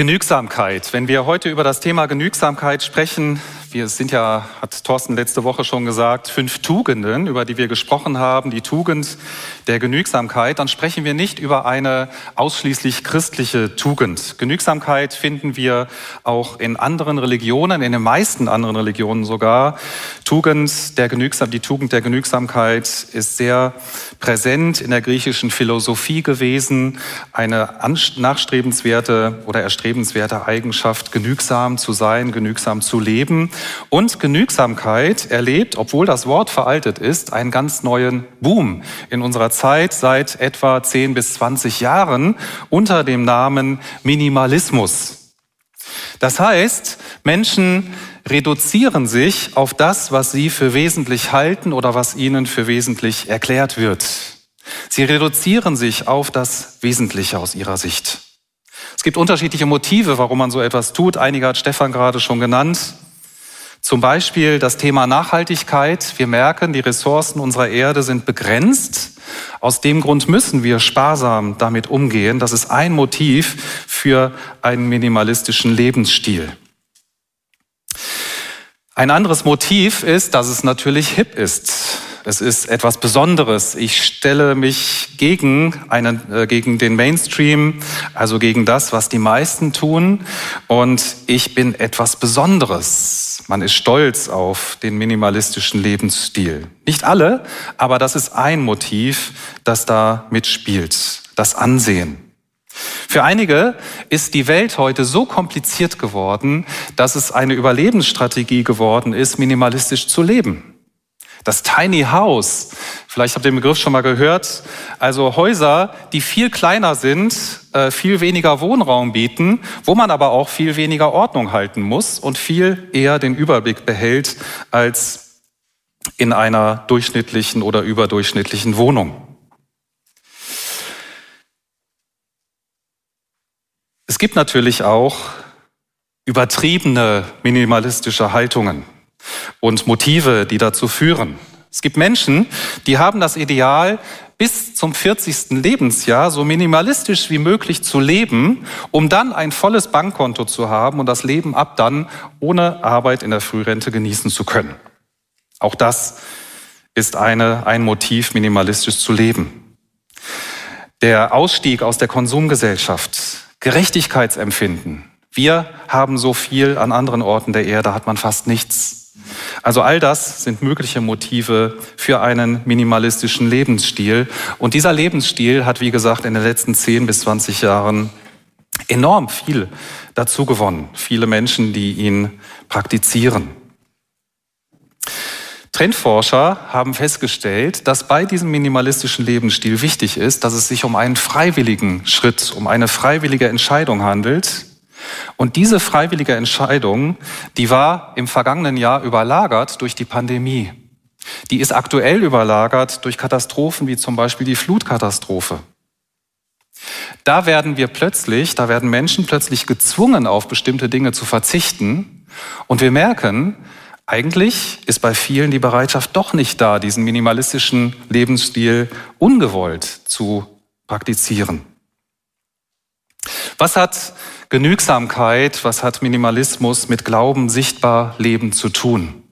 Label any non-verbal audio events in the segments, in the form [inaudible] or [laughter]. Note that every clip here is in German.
Genügsamkeit. Wenn wir heute über das Thema Genügsamkeit sprechen, wir sind ja, hat Thorsten letzte Woche schon gesagt, fünf Tugenden, über die wir gesprochen haben, die Tugend der Genügsamkeit, dann sprechen wir nicht über eine ausschließlich christliche Tugend. Genügsamkeit finden wir auch in anderen Religionen, in den meisten anderen Religionen sogar. Tugend der Genügsam, die Tugend der Genügsamkeit ist sehr präsent in der griechischen Philosophie gewesen, eine nachstrebenswerte oder erstrebenswerte Eigenschaft, genügsam zu sein, genügsam zu leben. Und Genügsamkeit erlebt, obwohl das Wort veraltet ist, einen ganz neuen Boom in unserer Zeit seit etwa 10 bis 20 Jahren unter dem Namen Minimalismus. Das heißt, Menschen reduzieren sich auf das, was sie für wesentlich halten oder was ihnen für wesentlich erklärt wird. Sie reduzieren sich auf das Wesentliche aus ihrer Sicht. Es gibt unterschiedliche Motive, warum man so etwas tut. Einige hat Stefan gerade schon genannt. Zum Beispiel das Thema Nachhaltigkeit. Wir merken, die Ressourcen unserer Erde sind begrenzt. Aus dem Grund müssen wir sparsam damit umgehen. Das ist ein Motiv für einen minimalistischen Lebensstil. Ein anderes Motiv ist, dass es natürlich hip ist. Es ist etwas Besonderes. Ich stelle mich gegen, einen, äh, gegen den Mainstream, also gegen das, was die meisten tun. Und ich bin etwas Besonderes. Man ist stolz auf den minimalistischen Lebensstil. Nicht alle, aber das ist ein Motiv, das da mitspielt. Das Ansehen. Für einige ist die Welt heute so kompliziert geworden, dass es eine Überlebensstrategie geworden ist, minimalistisch zu leben. Das Tiny House, vielleicht habt ihr den Begriff schon mal gehört, also Häuser, die viel kleiner sind, äh, viel weniger Wohnraum bieten, wo man aber auch viel weniger Ordnung halten muss und viel eher den Überblick behält als in einer durchschnittlichen oder überdurchschnittlichen Wohnung. Es gibt natürlich auch übertriebene minimalistische Haltungen und Motive, die dazu führen. Es gibt Menschen, die haben das Ideal, bis zum 40. Lebensjahr so minimalistisch wie möglich zu leben, um dann ein volles Bankkonto zu haben und das Leben ab dann ohne Arbeit in der Frührente genießen zu können. Auch das ist eine, ein Motiv, minimalistisch zu leben. Der Ausstieg aus der Konsumgesellschaft, Gerechtigkeitsempfinden. Wir haben so viel, an anderen Orten der Erde hat man fast nichts. Also all das sind mögliche Motive für einen minimalistischen Lebensstil. Und dieser Lebensstil hat, wie gesagt, in den letzten 10 bis 20 Jahren enorm viel dazu gewonnen. Viele Menschen, die ihn praktizieren. Trendforscher haben festgestellt, dass bei diesem minimalistischen Lebensstil wichtig ist, dass es sich um einen freiwilligen Schritt, um eine freiwillige Entscheidung handelt, und diese freiwillige Entscheidung, die war im vergangenen Jahr überlagert durch die Pandemie. Die ist aktuell überlagert durch Katastrophen wie zum Beispiel die Flutkatastrophe. Da werden wir plötzlich, da werden Menschen plötzlich gezwungen, auf bestimmte Dinge zu verzichten. Und wir merken, eigentlich ist bei vielen die Bereitschaft doch nicht da, diesen minimalistischen Lebensstil ungewollt zu praktizieren. Was hat Genügsamkeit, was hat Minimalismus mit Glauben sichtbar Leben zu tun?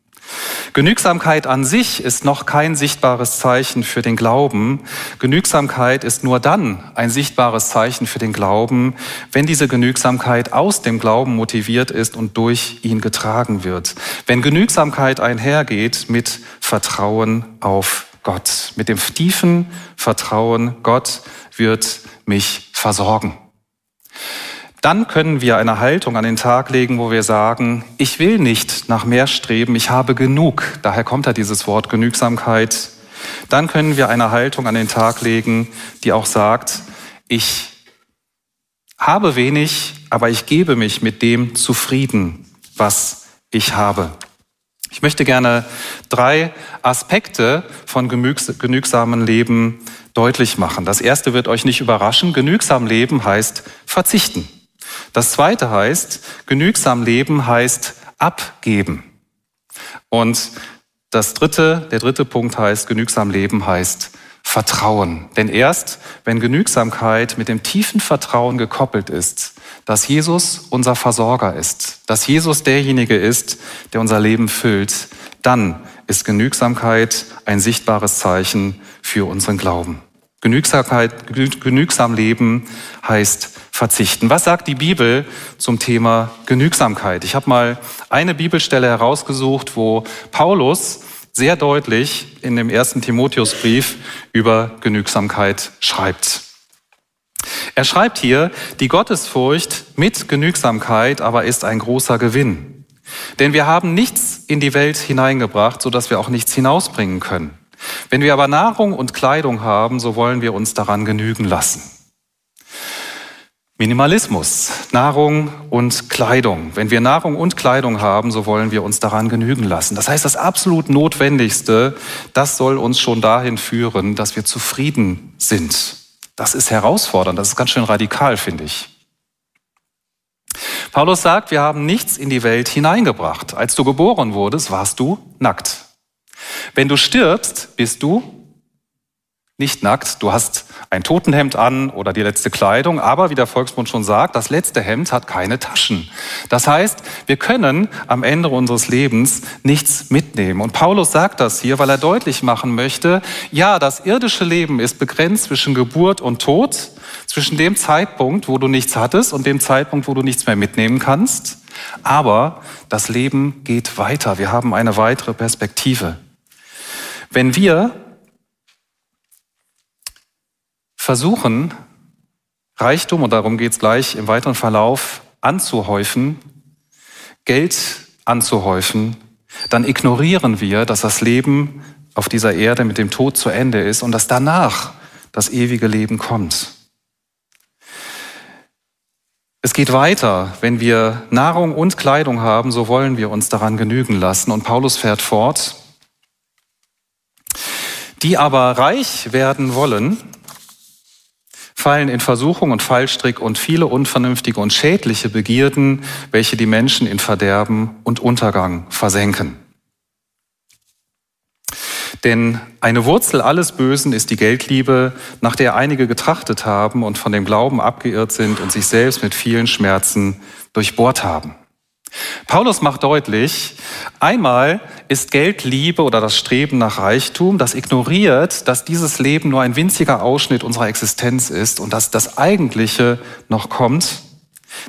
Genügsamkeit an sich ist noch kein sichtbares Zeichen für den Glauben. Genügsamkeit ist nur dann ein sichtbares Zeichen für den Glauben, wenn diese Genügsamkeit aus dem Glauben motiviert ist und durch ihn getragen wird. Wenn Genügsamkeit einhergeht mit Vertrauen auf Gott, mit dem tiefen Vertrauen, Gott wird mich versorgen dann können wir eine Haltung an den Tag legen, wo wir sagen, ich will nicht nach mehr streben, ich habe genug. Daher kommt ja dieses Wort Genügsamkeit. Dann können wir eine Haltung an den Tag legen, die auch sagt, ich Habe wenig, aber ich gebe mich mit dem zufrieden, was ich habe. Ich möchte gerne drei Aspekte von genügsamen Leben deutlich machen. Das erste wird euch nicht überraschen. Genügsam leben heißt verzichten. Das zweite heißt, genügsam leben heißt abgeben. Und das dritte, der dritte Punkt heißt, genügsam leben heißt Vertrauen. Denn erst wenn Genügsamkeit mit dem tiefen Vertrauen gekoppelt ist, dass Jesus unser Versorger ist, dass Jesus derjenige ist, der unser Leben füllt, dann ist Genügsamkeit ein sichtbares Zeichen für unseren Glauben. Genügsamkeit, genügsam leben heißt verzichten. Was sagt die Bibel zum Thema Genügsamkeit? Ich habe mal eine Bibelstelle herausgesucht, wo Paulus sehr deutlich in dem ersten Timotheusbrief über Genügsamkeit schreibt. Er schreibt hier, die Gottesfurcht mit Genügsamkeit aber ist ein großer Gewinn. Denn wir haben nichts in die Welt hineingebracht, sodass wir auch nichts hinausbringen können. Wenn wir aber Nahrung und Kleidung haben, so wollen wir uns daran genügen lassen. Minimalismus, Nahrung und Kleidung. Wenn wir Nahrung und Kleidung haben, so wollen wir uns daran genügen lassen. Das heißt, das absolut Notwendigste, das soll uns schon dahin führen, dass wir zufrieden sind. Das ist herausfordernd, das ist ganz schön radikal, finde ich. Paulus sagt, wir haben nichts in die Welt hineingebracht. Als du geboren wurdest, warst du nackt. Wenn du stirbst, bist du nicht nackt. Du hast ein Totenhemd an oder die letzte Kleidung, aber wie der Volksmund schon sagt, das letzte Hemd hat keine Taschen. Das heißt, wir können am Ende unseres Lebens nichts mitnehmen. Und Paulus sagt das hier, weil er deutlich machen möchte, ja, das irdische Leben ist begrenzt zwischen Geburt und Tod, zwischen dem Zeitpunkt, wo du nichts hattest und dem Zeitpunkt, wo du nichts mehr mitnehmen kannst. Aber das Leben geht weiter. Wir haben eine weitere Perspektive. Wenn wir versuchen, Reichtum, und darum geht es gleich im weiteren Verlauf, anzuhäufen, Geld anzuhäufen, dann ignorieren wir, dass das Leben auf dieser Erde mit dem Tod zu Ende ist und dass danach das ewige Leben kommt. Es geht weiter. Wenn wir Nahrung und Kleidung haben, so wollen wir uns daran genügen lassen. Und Paulus fährt fort. Die aber reich werden wollen, fallen in Versuchung und Fallstrick und viele unvernünftige und schädliche Begierden, welche die Menschen in Verderben und Untergang versenken. Denn eine Wurzel alles Bösen ist die Geldliebe, nach der einige getrachtet haben und von dem Glauben abgeirrt sind und sich selbst mit vielen Schmerzen durchbohrt haben. Paulus macht deutlich, einmal ist Geldliebe oder das Streben nach Reichtum, das ignoriert, dass dieses Leben nur ein winziger Ausschnitt unserer Existenz ist und dass das Eigentliche noch kommt.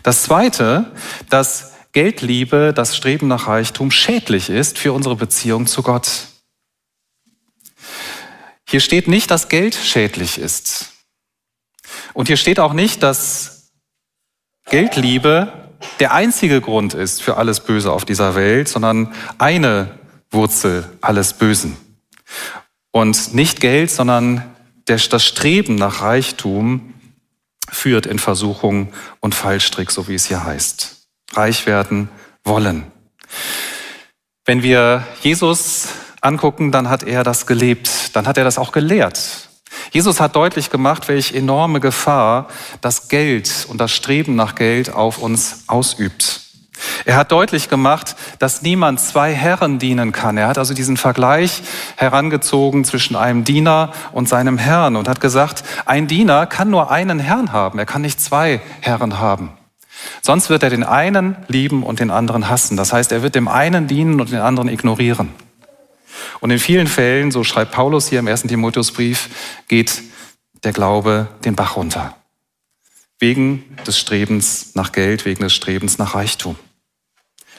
Das Zweite, dass Geldliebe, das Streben nach Reichtum schädlich ist für unsere Beziehung zu Gott. Hier steht nicht, dass Geld schädlich ist. Und hier steht auch nicht, dass Geldliebe der einzige Grund ist für alles Böse auf dieser Welt, sondern eine Wurzel alles Bösen. Und nicht Geld, sondern das Streben nach Reichtum führt in Versuchung und Fallstrick, so wie es hier heißt. Reich werden wollen. Wenn wir Jesus angucken, dann hat er das gelebt, dann hat er das auch gelehrt. Jesus hat deutlich gemacht, welche enorme Gefahr das Geld und das Streben nach Geld auf uns ausübt. Er hat deutlich gemacht, dass niemand zwei Herren dienen kann. Er hat also diesen Vergleich herangezogen zwischen einem Diener und seinem Herrn und hat gesagt, ein Diener kann nur einen Herrn haben, er kann nicht zwei Herren haben. Sonst wird er den einen lieben und den anderen hassen. Das heißt, er wird dem einen dienen und den anderen ignorieren. Und in vielen Fällen, so schreibt Paulus hier im ersten Timotheusbrief, geht der Glaube den Bach runter. Wegen des Strebens nach Geld, wegen des Strebens nach Reichtum.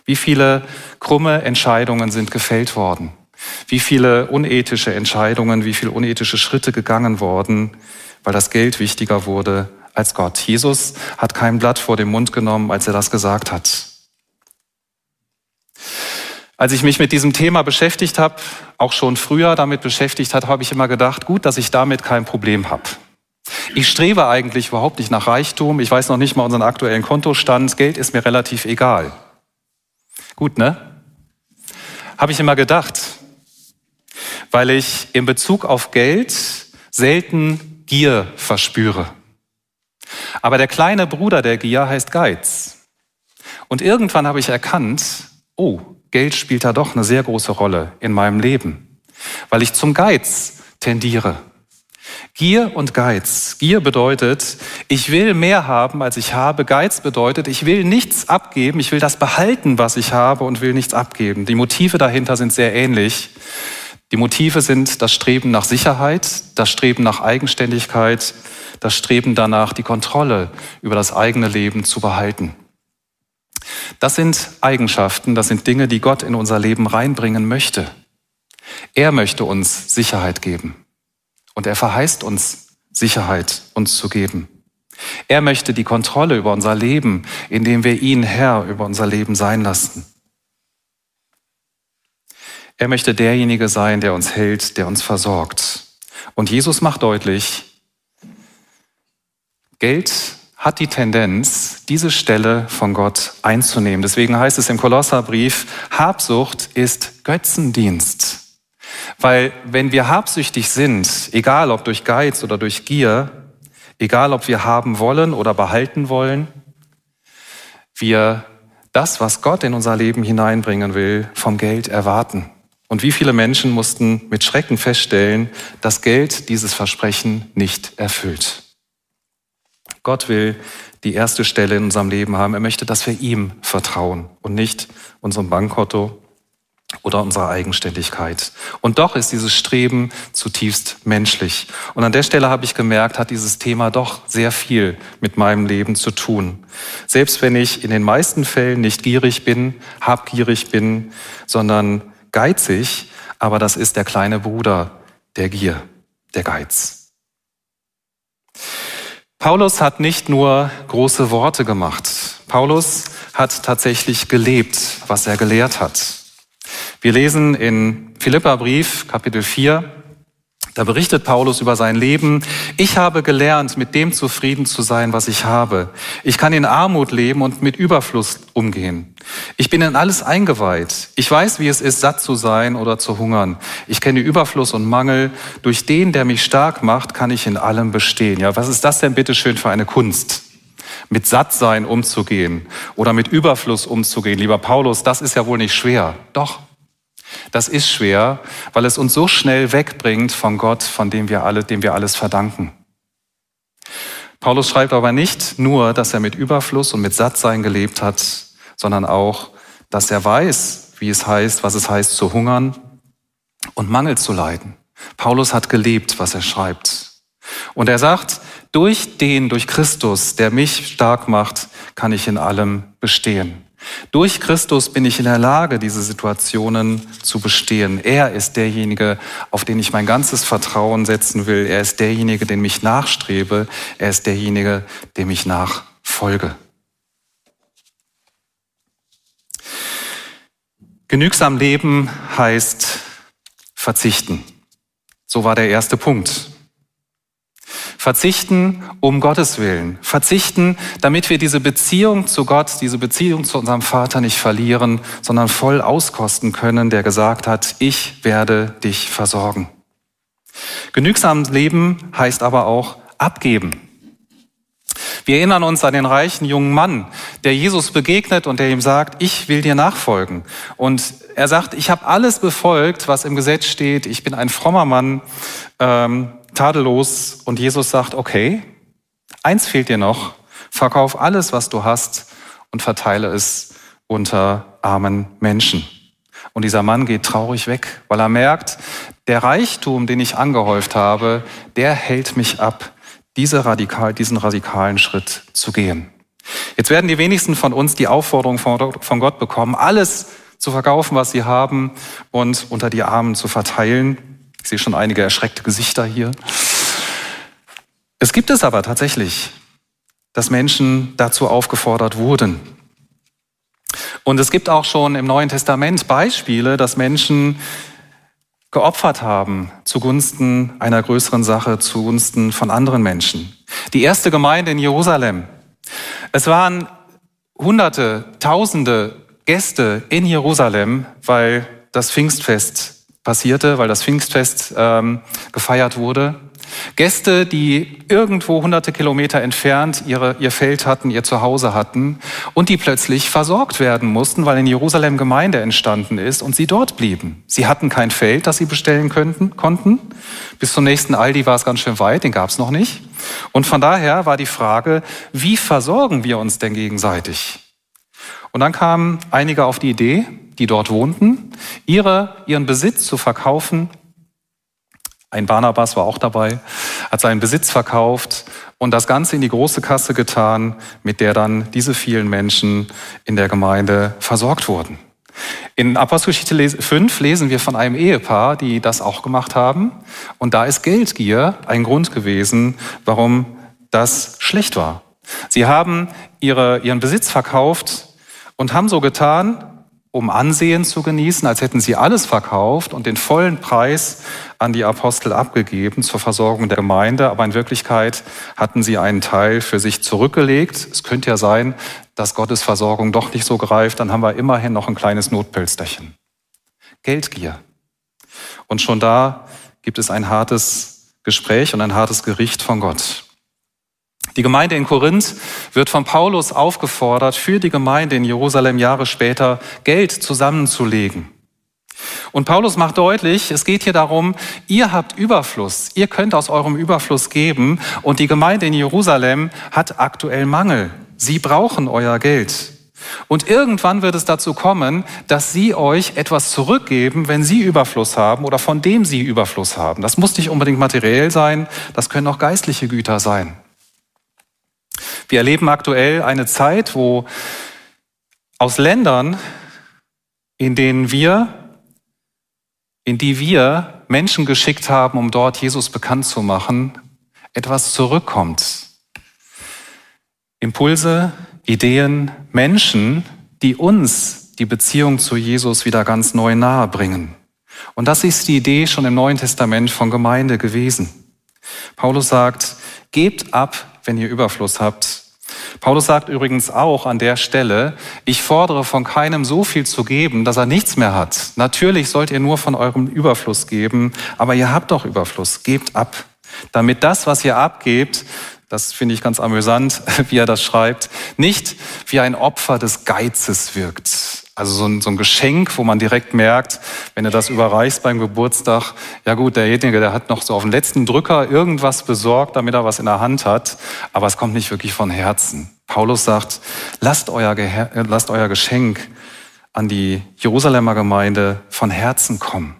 Wie viele krumme Entscheidungen sind gefällt worden? Wie viele unethische Entscheidungen, wie viele unethische Schritte gegangen worden, weil das Geld wichtiger wurde als Gott. Jesus hat kein Blatt vor den Mund genommen, als er das gesagt hat. Als ich mich mit diesem Thema beschäftigt habe, auch schon früher damit beschäftigt hat, habe ich immer gedacht, gut, dass ich damit kein Problem habe. Ich strebe eigentlich überhaupt nicht nach Reichtum. Ich weiß noch nicht mal unseren aktuellen Kontostand. Geld ist mir relativ egal. Gut, ne? Habe ich immer gedacht. Weil ich in Bezug auf Geld selten Gier verspüre. Aber der kleine Bruder der Gier heißt Geiz. Und irgendwann habe ich erkannt, oh, Geld spielt da doch eine sehr große Rolle in meinem Leben, weil ich zum Geiz tendiere. Gier und Geiz. Gier bedeutet, ich will mehr haben, als ich habe. Geiz bedeutet, ich will nichts abgeben, ich will das behalten, was ich habe und will nichts abgeben. Die Motive dahinter sind sehr ähnlich. Die Motive sind das Streben nach Sicherheit, das Streben nach Eigenständigkeit, das Streben danach, die Kontrolle über das eigene Leben zu behalten. Das sind Eigenschaften, das sind Dinge, die Gott in unser Leben reinbringen möchte. Er möchte uns Sicherheit geben. Und er verheißt uns Sicherheit uns zu geben. Er möchte die Kontrolle über unser Leben, indem wir ihn Herr über unser Leben sein lassen. Er möchte derjenige sein, der uns hält, der uns versorgt. Und Jesus macht deutlich, Geld hat die Tendenz, diese Stelle von Gott einzunehmen. Deswegen heißt es im Kolosserbrief, Habsucht ist Götzendienst. Weil wenn wir habsüchtig sind, egal ob durch Geiz oder durch Gier, egal ob wir haben wollen oder behalten wollen, wir das, was Gott in unser Leben hineinbringen will, vom Geld erwarten. Und wie viele Menschen mussten mit Schrecken feststellen, dass Geld dieses Versprechen nicht erfüllt. Gott will die erste Stelle in unserem Leben haben. Er möchte, dass wir ihm vertrauen und nicht unserem Bankkonto oder unserer Eigenständigkeit. Und doch ist dieses Streben zutiefst menschlich. Und an der Stelle habe ich gemerkt, hat dieses Thema doch sehr viel mit meinem Leben zu tun. Selbst wenn ich in den meisten Fällen nicht gierig bin, habgierig bin, sondern geizig, aber das ist der kleine Bruder der Gier, der Geiz. Paulus hat nicht nur große Worte gemacht. Paulus hat tatsächlich gelebt, was er gelehrt hat. Wir lesen in Philippa Brief, Kapitel 4, da berichtet Paulus über sein Leben. Ich habe gelernt, mit dem zufrieden zu sein, was ich habe. Ich kann in Armut leben und mit Überfluss umgehen. Ich bin in alles eingeweiht. Ich weiß, wie es ist, satt zu sein oder zu hungern. Ich kenne Überfluss und Mangel. Durch den, der mich stark macht, kann ich in allem bestehen. Ja, was ist das denn bitte schön für eine Kunst? Mit Sattsein umzugehen oder mit Überfluss umzugehen. Lieber Paulus, das ist ja wohl nicht schwer. Doch, das ist schwer, weil es uns so schnell wegbringt von Gott, von dem wir alle, dem wir alles verdanken. Paulus schreibt aber nicht nur, dass er mit Überfluss und mit Sattsein gelebt hat, sondern auch, dass er weiß, wie es heißt, was es heißt zu hungern und Mangel zu leiden. Paulus hat gelebt, was er schreibt. Und er sagt, durch den, durch Christus, der mich stark macht, kann ich in allem bestehen. Durch Christus bin ich in der Lage, diese Situationen zu bestehen. Er ist derjenige, auf den ich mein ganzes Vertrauen setzen will. Er ist derjenige, den ich nachstrebe. Er ist derjenige, dem ich nachfolge. Genügsam leben heißt verzichten. So war der erste Punkt. Verzichten um Gottes Willen. Verzichten, damit wir diese Beziehung zu Gott, diese Beziehung zu unserem Vater nicht verlieren, sondern voll auskosten können, der gesagt hat, ich werde dich versorgen. Genügsam Leben heißt aber auch abgeben. Wir erinnern uns an den reichen jungen Mann, der Jesus begegnet und der ihm sagt, ich will dir nachfolgen. Und er sagt, ich habe alles befolgt, was im Gesetz steht. Ich bin ein frommer Mann. Ähm, tadellos und Jesus sagt, okay, eins fehlt dir noch, verkauf alles, was du hast und verteile es unter armen Menschen. Und dieser Mann geht traurig weg, weil er merkt, der Reichtum, den ich angehäuft habe, der hält mich ab, diese radikal, diesen radikalen Schritt zu gehen. Jetzt werden die wenigsten von uns die Aufforderung von Gott bekommen, alles zu verkaufen, was sie haben und unter die Armen zu verteilen. Ich sehe schon einige erschreckte Gesichter hier. Es gibt es aber tatsächlich, dass Menschen dazu aufgefordert wurden. Und es gibt auch schon im Neuen Testament Beispiele, dass Menschen geopfert haben zugunsten einer größeren Sache, zugunsten von anderen Menschen. Die erste Gemeinde in Jerusalem. Es waren Hunderte, Tausende Gäste in Jerusalem, weil das Pfingstfest passierte, weil das Pfingstfest ähm, gefeiert wurde. Gäste, die irgendwo hunderte Kilometer entfernt ihre, ihr Feld hatten, ihr Zuhause hatten und die plötzlich versorgt werden mussten, weil in Jerusalem Gemeinde entstanden ist und sie dort blieben. Sie hatten kein Feld, das sie bestellen könnten, konnten. Bis zum nächsten Aldi war es ganz schön weit, den gab es noch nicht. Und von daher war die Frage, wie versorgen wir uns denn gegenseitig? Und dann kamen einige auf die Idee, die dort wohnten, ihre, ihren Besitz zu verkaufen ein Barnabas war auch dabei, hat seinen Besitz verkauft und das Ganze in die große Kasse getan, mit der dann diese vielen Menschen in der Gemeinde versorgt wurden. In Apostelgeschichte 5 lesen wir von einem Ehepaar, die das auch gemacht haben. Und da ist Geldgier ein Grund gewesen, warum das schlecht war. Sie haben ihre, ihren Besitz verkauft und haben so getan, um Ansehen zu genießen, als hätten sie alles verkauft und den vollen Preis an die Apostel abgegeben zur Versorgung der Gemeinde. Aber in Wirklichkeit hatten sie einen Teil für sich zurückgelegt. Es könnte ja sein, dass Gottes Versorgung doch nicht so greift. Dann haben wir immerhin noch ein kleines Notpilzdächen. Geldgier. Und schon da gibt es ein hartes Gespräch und ein hartes Gericht von Gott. Die Gemeinde in Korinth wird von Paulus aufgefordert, für die Gemeinde in Jerusalem Jahre später Geld zusammenzulegen. Und Paulus macht deutlich, es geht hier darum, ihr habt Überfluss, ihr könnt aus eurem Überfluss geben und die Gemeinde in Jerusalem hat aktuell Mangel. Sie brauchen euer Geld. Und irgendwann wird es dazu kommen, dass sie euch etwas zurückgeben, wenn sie Überfluss haben oder von dem sie Überfluss haben. Das muss nicht unbedingt materiell sein, das können auch geistliche Güter sein. Wir erleben aktuell eine Zeit, wo aus Ländern, in denen wir, in die wir Menschen geschickt haben, um dort Jesus bekannt zu machen, etwas zurückkommt. Impulse, Ideen, Menschen, die uns die Beziehung zu Jesus wieder ganz neu nahe bringen. Und das ist die Idee schon im Neuen Testament von Gemeinde gewesen. Paulus sagt, gebt ab, wenn ihr Überfluss habt, Paulus sagt übrigens auch an der Stelle, ich fordere von keinem so viel zu geben, dass er nichts mehr hat. Natürlich sollt ihr nur von eurem Überfluss geben, aber ihr habt doch Überfluss, gebt ab, damit das, was ihr abgebt, das finde ich ganz amüsant, [laughs] wie er das schreibt, nicht wie ein Opfer des Geizes wirkt. Also so ein, so ein Geschenk, wo man direkt merkt, wenn du das überreichst beim Geburtstag, ja gut, derjenige, der hat noch so auf den letzten Drücker irgendwas besorgt, damit er was in der Hand hat, aber es kommt nicht wirklich von Herzen. Paulus sagt, lasst euer, lasst euer Geschenk an die Jerusalemer Gemeinde von Herzen kommen.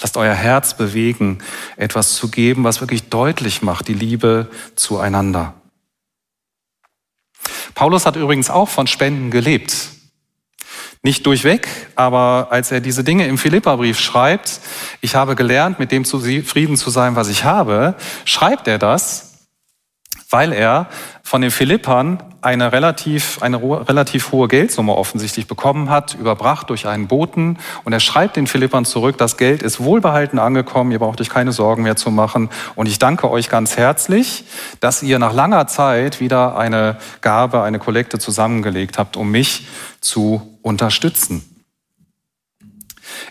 Lasst euer Herz bewegen, etwas zu geben, was wirklich deutlich macht, die Liebe zueinander. Paulus hat übrigens auch von Spenden gelebt. Nicht durchweg, aber als er diese Dinge im Philipperbrief schreibt, ich habe gelernt, mit dem zufrieden zu sein, was ich habe, schreibt er das, weil er von den Philippern eine relativ, eine relativ hohe Geldsumme offensichtlich bekommen hat, überbracht durch einen Boten. Und er schreibt den Philippern zurück, das Geld ist wohlbehalten angekommen, ihr braucht euch keine Sorgen mehr zu machen. Und ich danke euch ganz herzlich, dass ihr nach langer Zeit wieder eine Gabe, eine Kollekte zusammengelegt habt, um mich zu unterstützen.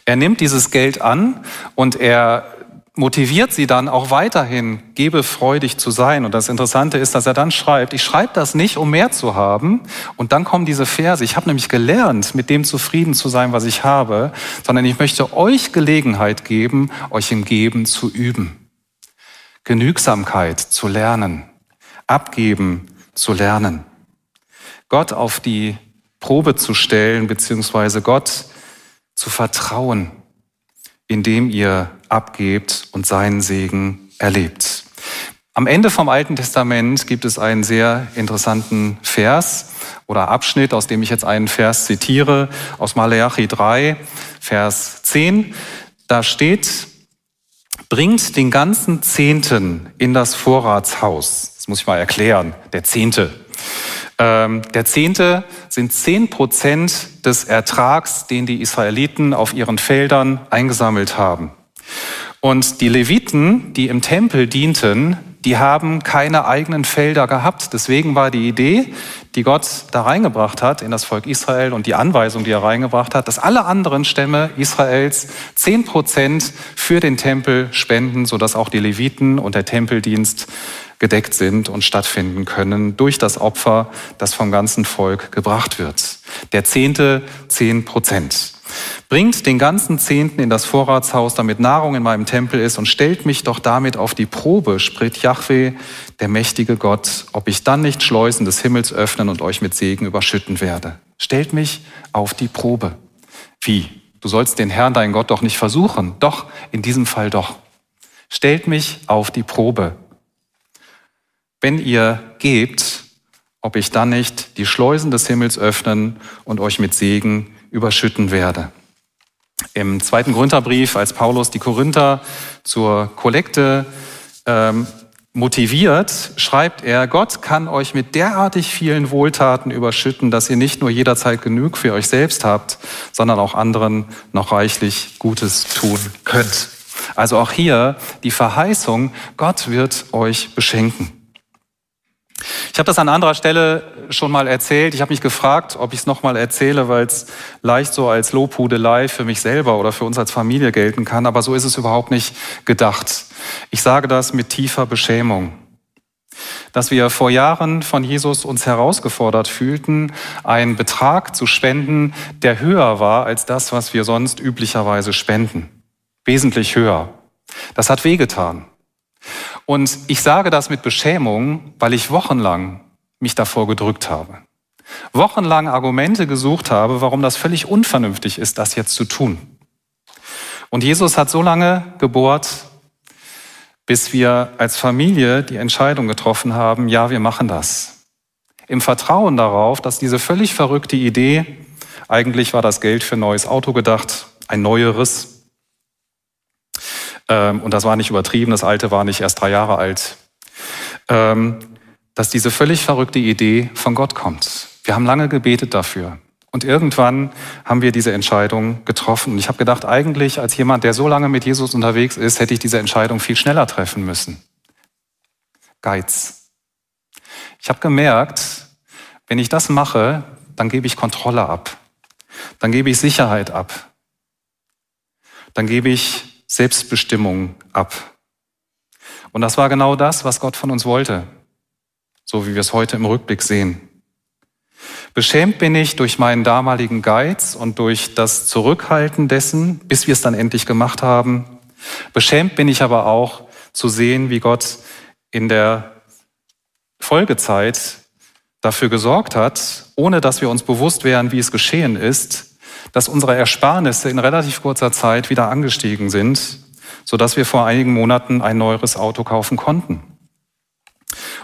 Er nimmt dieses Geld an und er motiviert sie dann auch weiterhin, gebefreudig zu sein. Und das Interessante ist, dass er dann schreibt, ich schreibe das nicht, um mehr zu haben. Und dann kommen diese Verse. Ich habe nämlich gelernt, mit dem zufrieden zu sein, was ich habe, sondern ich möchte euch Gelegenheit geben, euch im Geben zu üben. Genügsamkeit zu lernen. Abgeben zu lernen. Gott auf die Probe zu stellen, beziehungsweise Gott zu vertrauen, indem ihr abgebt und seinen Segen erlebt. Am Ende vom Alten Testament gibt es einen sehr interessanten Vers oder Abschnitt, aus dem ich jetzt einen Vers zitiere, aus Maleachi 3, Vers 10. Da steht, bringt den ganzen Zehnten in das Vorratshaus. Das muss ich mal erklären, der Zehnte. Ähm, der Zehnte sind zehn Prozent des Ertrags, den die Israeliten auf ihren Feldern eingesammelt haben. Und die Leviten, die im Tempel dienten, die haben keine eigenen Felder gehabt. Deswegen war die Idee, die Gott da reingebracht hat in das Volk Israel und die Anweisung, die er reingebracht hat, dass alle anderen Stämme Israels zehn Prozent für den Tempel spenden, sodass auch die Leviten und der Tempeldienst gedeckt sind und stattfinden können durch das Opfer, das vom ganzen Volk gebracht wird. Der Zehnte zehn Prozent. Bringt den ganzen Zehnten in das Vorratshaus, damit Nahrung in meinem Tempel ist, und stellt mich doch damit auf die Probe, spricht Yahweh, der mächtige Gott, ob ich dann nicht Schleusen des Himmels öffnen und euch mit Segen überschütten werde. Stellt mich auf die Probe. Wie? Du sollst den Herrn, deinen Gott, doch nicht versuchen. Doch, in diesem Fall doch. Stellt mich auf die Probe wenn ihr gebt, ob ich dann nicht die Schleusen des Himmels öffnen und euch mit Segen überschütten werde. Im zweiten Korintherbrief, als Paulus die Korinther zur Kollekte ähm, motiviert, schreibt er, Gott kann euch mit derartig vielen Wohltaten überschütten, dass ihr nicht nur jederzeit genug für euch selbst habt, sondern auch anderen noch reichlich Gutes tun könnt. Also auch hier die Verheißung, Gott wird euch beschenken. Ich habe das an anderer Stelle schon mal erzählt. Ich habe mich gefragt, ob ich es nochmal erzähle, weil es leicht so als Lobhudelei für mich selber oder für uns als Familie gelten kann. Aber so ist es überhaupt nicht gedacht. Ich sage das mit tiefer Beschämung. Dass wir vor Jahren von Jesus uns herausgefordert fühlten, einen Betrag zu spenden, der höher war als das, was wir sonst üblicherweise spenden. Wesentlich höher. Das hat wehgetan. Und ich sage das mit Beschämung, weil ich wochenlang mich davor gedrückt habe. Wochenlang Argumente gesucht habe, warum das völlig unvernünftig ist, das jetzt zu tun. Und Jesus hat so lange gebohrt, bis wir als Familie die Entscheidung getroffen haben, ja, wir machen das. Im Vertrauen darauf, dass diese völlig verrückte Idee, eigentlich war das Geld für ein neues Auto gedacht, ein neueres, und das war nicht übertrieben, das alte war nicht erst drei Jahre alt, ähm, dass diese völlig verrückte Idee von Gott kommt. Wir haben lange gebetet dafür. Und irgendwann haben wir diese Entscheidung getroffen. Und ich habe gedacht, eigentlich als jemand, der so lange mit Jesus unterwegs ist, hätte ich diese Entscheidung viel schneller treffen müssen. Geiz. Ich habe gemerkt, wenn ich das mache, dann gebe ich Kontrolle ab. Dann gebe ich Sicherheit ab. Dann gebe ich Selbstbestimmung ab. Und das war genau das, was Gott von uns wollte, so wie wir es heute im Rückblick sehen. Beschämt bin ich durch meinen damaligen Geiz und durch das Zurückhalten dessen, bis wir es dann endlich gemacht haben. Beschämt bin ich aber auch zu sehen, wie Gott in der Folgezeit dafür gesorgt hat, ohne dass wir uns bewusst wären, wie es geschehen ist, dass unsere Ersparnisse in relativ kurzer Zeit wieder angestiegen sind, sodass wir vor einigen Monaten ein neueres Auto kaufen konnten.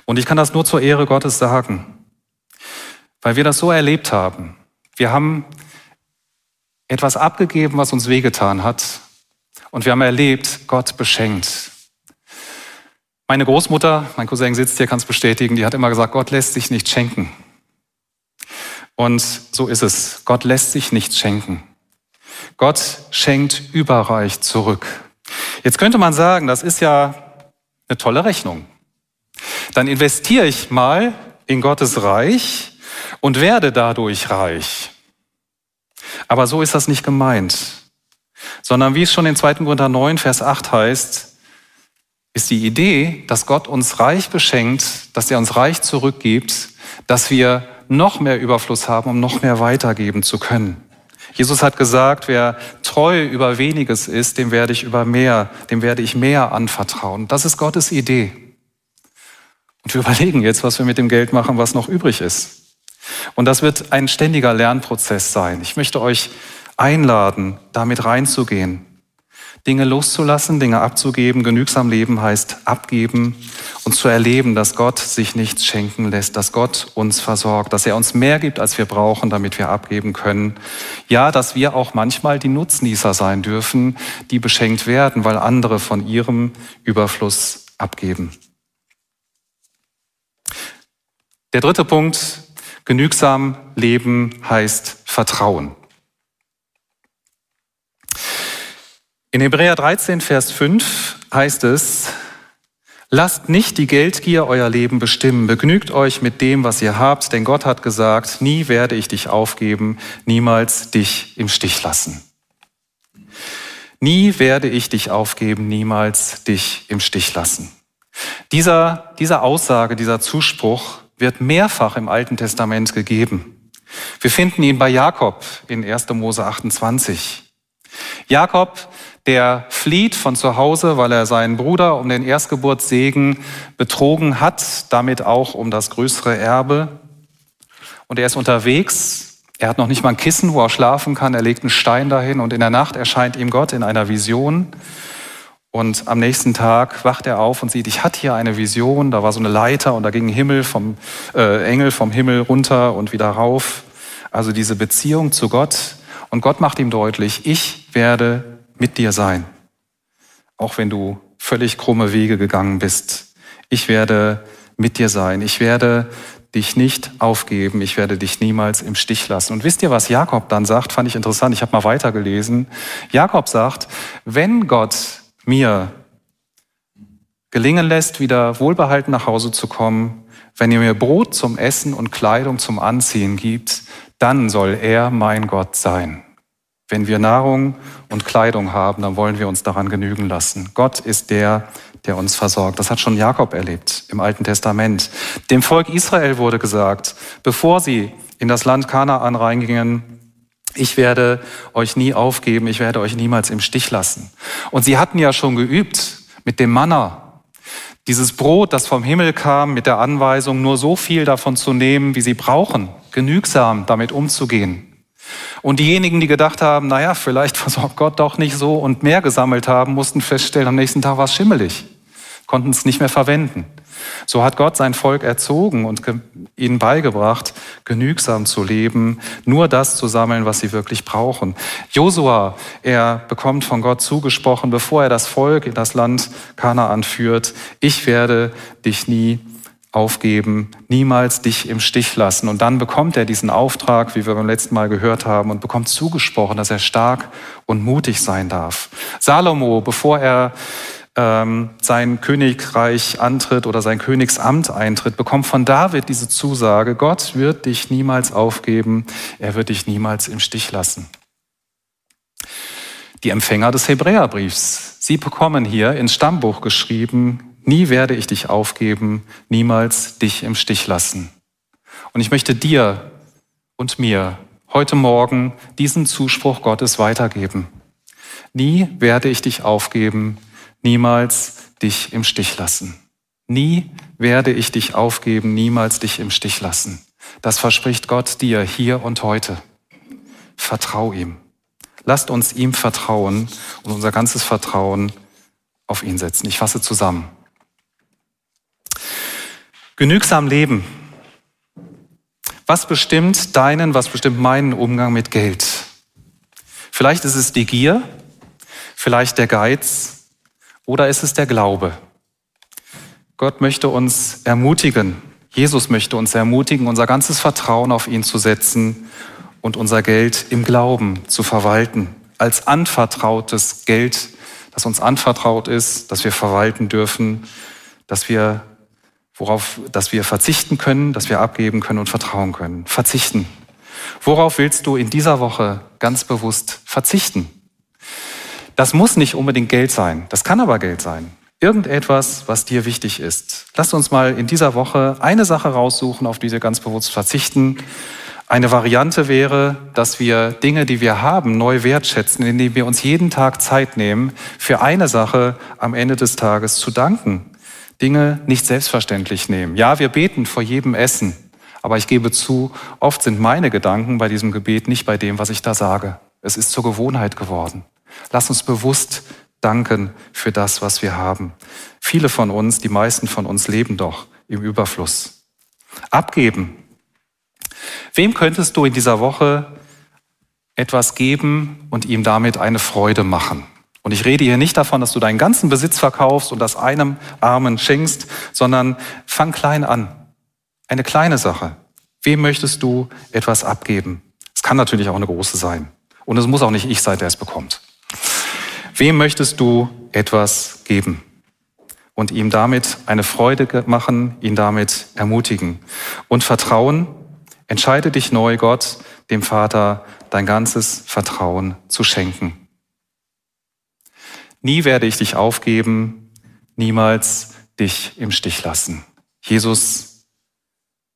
Und ich kann das nur zur Ehre Gottes sagen, weil wir das so erlebt haben. Wir haben etwas abgegeben, was uns wehgetan hat. Und wir haben erlebt, Gott beschenkt. Meine Großmutter, mein Cousin sitzt hier, kann es bestätigen, die hat immer gesagt, Gott lässt sich nicht schenken. Und so ist es. Gott lässt sich nichts schenken. Gott schenkt überreich zurück. Jetzt könnte man sagen, das ist ja eine tolle Rechnung. Dann investiere ich mal in Gottes Reich und werde dadurch reich. Aber so ist das nicht gemeint, sondern wie es schon in 2. Korinther 9, Vers 8 heißt, ist die Idee, dass Gott uns reich beschenkt, dass er uns reich zurückgibt, dass wir noch mehr Überfluss haben, um noch mehr weitergeben zu können. Jesus hat gesagt, wer treu über weniges ist, dem werde ich über mehr, dem werde ich mehr anvertrauen. Das ist Gottes Idee. Und wir [laughs] überlegen jetzt, was wir mit dem Geld machen, was noch übrig ist. Und das wird ein ständiger Lernprozess sein. Ich möchte euch einladen, damit reinzugehen. Dinge loszulassen, Dinge abzugeben. Genügsam leben heißt abgeben und zu erleben, dass Gott sich nichts schenken lässt, dass Gott uns versorgt, dass er uns mehr gibt, als wir brauchen, damit wir abgeben können. Ja, dass wir auch manchmal die Nutznießer sein dürfen, die beschenkt werden, weil andere von ihrem Überfluss abgeben. Der dritte Punkt, genügsam leben heißt Vertrauen. In Hebräer 13, Vers 5 heißt es, Lasst nicht die Geldgier euer Leben bestimmen. Begnügt euch mit dem, was ihr habt, denn Gott hat gesagt, nie werde ich dich aufgeben, niemals dich im Stich lassen. Nie werde ich dich aufgeben, niemals dich im Stich lassen. Dieser, diese Aussage, dieser Zuspruch wird mehrfach im Alten Testament gegeben. Wir finden ihn bei Jakob in 1. Mose 28. Jakob der flieht von zu Hause, weil er seinen Bruder um den Erstgeburtssegen betrogen hat, damit auch um das größere Erbe. Und er ist unterwegs. Er hat noch nicht mal ein Kissen, wo er schlafen kann. Er legt einen Stein dahin und in der Nacht erscheint ihm Gott in einer Vision. Und am nächsten Tag wacht er auf und sieht, ich hatte hier eine Vision, da war so eine Leiter und da ging Himmel vom, äh, Engel vom Himmel runter und wieder rauf. Also diese Beziehung zu Gott. Und Gott macht ihm deutlich, ich werde mit dir sein, auch wenn du völlig krumme Wege gegangen bist. Ich werde mit dir sein. Ich werde dich nicht aufgeben. Ich werde dich niemals im Stich lassen. Und wisst ihr, was Jakob dann sagt? Fand ich interessant. Ich habe mal weitergelesen. Jakob sagt, wenn Gott mir gelingen lässt, wieder wohlbehalten nach Hause zu kommen, wenn ihr mir Brot zum Essen und Kleidung zum Anziehen gibt, dann soll er mein Gott sein. Wenn wir Nahrung und Kleidung haben, dann wollen wir uns daran genügen lassen. Gott ist der, der uns versorgt. Das hat schon Jakob erlebt im Alten Testament. Dem Volk Israel wurde gesagt, bevor sie in das Land Kanaan reingingen, ich werde euch nie aufgeben, ich werde euch niemals im Stich lassen. Und sie hatten ja schon geübt mit dem Manna. Dieses Brot, das vom Himmel kam, mit der Anweisung, nur so viel davon zu nehmen, wie sie brauchen, genügsam damit umzugehen. Und diejenigen, die gedacht haben, naja, vielleicht [laughs] versorgt Gott doch nicht so und mehr gesammelt haben, mussten feststellen, am nächsten Tag war es schimmelig, konnten es nicht mehr verwenden. So hat Gott sein Volk erzogen und ihnen beigebracht, genügsam zu leben, nur das zu sammeln, was sie wirklich brauchen. Josua, er bekommt von Gott zugesprochen, bevor er das Volk in das Land Kanaan führt, ich werde dich nie aufgeben, niemals dich im Stich lassen. Und dann bekommt er diesen Auftrag, wie wir beim letzten Mal gehört haben, und bekommt zugesprochen, dass er stark und mutig sein darf. Salomo, bevor er ähm, sein Königreich antritt oder sein Königsamt eintritt, bekommt von David diese Zusage, Gott wird dich niemals aufgeben, er wird dich niemals im Stich lassen. Die Empfänger des Hebräerbriefs, sie bekommen hier ins Stammbuch geschrieben, Nie werde ich dich aufgeben, niemals dich im Stich lassen. Und ich möchte dir und mir heute Morgen diesen Zuspruch Gottes weitergeben. Nie werde ich dich aufgeben, niemals dich im Stich lassen. Nie werde ich dich aufgeben, niemals dich im Stich lassen. Das verspricht Gott dir hier und heute. Vertrau ihm. Lasst uns ihm vertrauen und unser ganzes Vertrauen auf ihn setzen. Ich fasse zusammen. Genügsam leben. Was bestimmt deinen, was bestimmt meinen Umgang mit Geld? Vielleicht ist es die Gier, vielleicht der Geiz oder ist es der Glaube. Gott möchte uns ermutigen, Jesus möchte uns ermutigen, unser ganzes Vertrauen auf ihn zu setzen und unser Geld im Glauben zu verwalten, als anvertrautes Geld, das uns anvertraut ist, das wir verwalten dürfen, dass wir worauf, dass wir verzichten können, dass wir abgeben können und vertrauen können. Verzichten. Worauf willst du in dieser Woche ganz bewusst verzichten? Das muss nicht unbedingt Geld sein, das kann aber Geld sein. Irgendetwas, was dir wichtig ist. Lass uns mal in dieser Woche eine Sache raussuchen, auf die wir ganz bewusst verzichten. Eine Variante wäre, dass wir Dinge, die wir haben, neu wertschätzen, indem wir uns jeden Tag Zeit nehmen, für eine Sache am Ende des Tages zu danken. Dinge nicht selbstverständlich nehmen. Ja, wir beten vor jedem Essen, aber ich gebe zu, oft sind meine Gedanken bei diesem Gebet nicht bei dem, was ich da sage. Es ist zur Gewohnheit geworden. Lass uns bewusst danken für das, was wir haben. Viele von uns, die meisten von uns leben doch im Überfluss. Abgeben. Wem könntest du in dieser Woche etwas geben und ihm damit eine Freude machen? Und ich rede hier nicht davon, dass du deinen ganzen Besitz verkaufst und das einem Armen schenkst, sondern fang klein an. Eine kleine Sache. Wem möchtest du etwas abgeben? Es kann natürlich auch eine große sein. Und es muss auch nicht ich sein, der es bekommt. Wem möchtest du etwas geben? und ihm damit eine Freude machen, ihn damit ermutigen. Und Vertrauen, entscheide dich neu, Gott, dem Vater, dein ganzes Vertrauen zu schenken. Nie werde ich dich aufgeben, niemals dich im Stich lassen. Jesus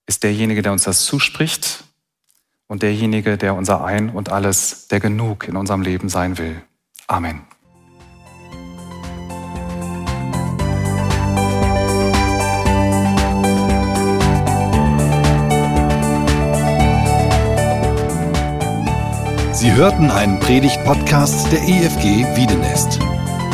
ist derjenige, der uns das zuspricht und derjenige, der unser Ein und alles, der genug in unserem Leben sein will. Amen. Sie hörten einen Predigt-Podcast der EFG Wiedenest.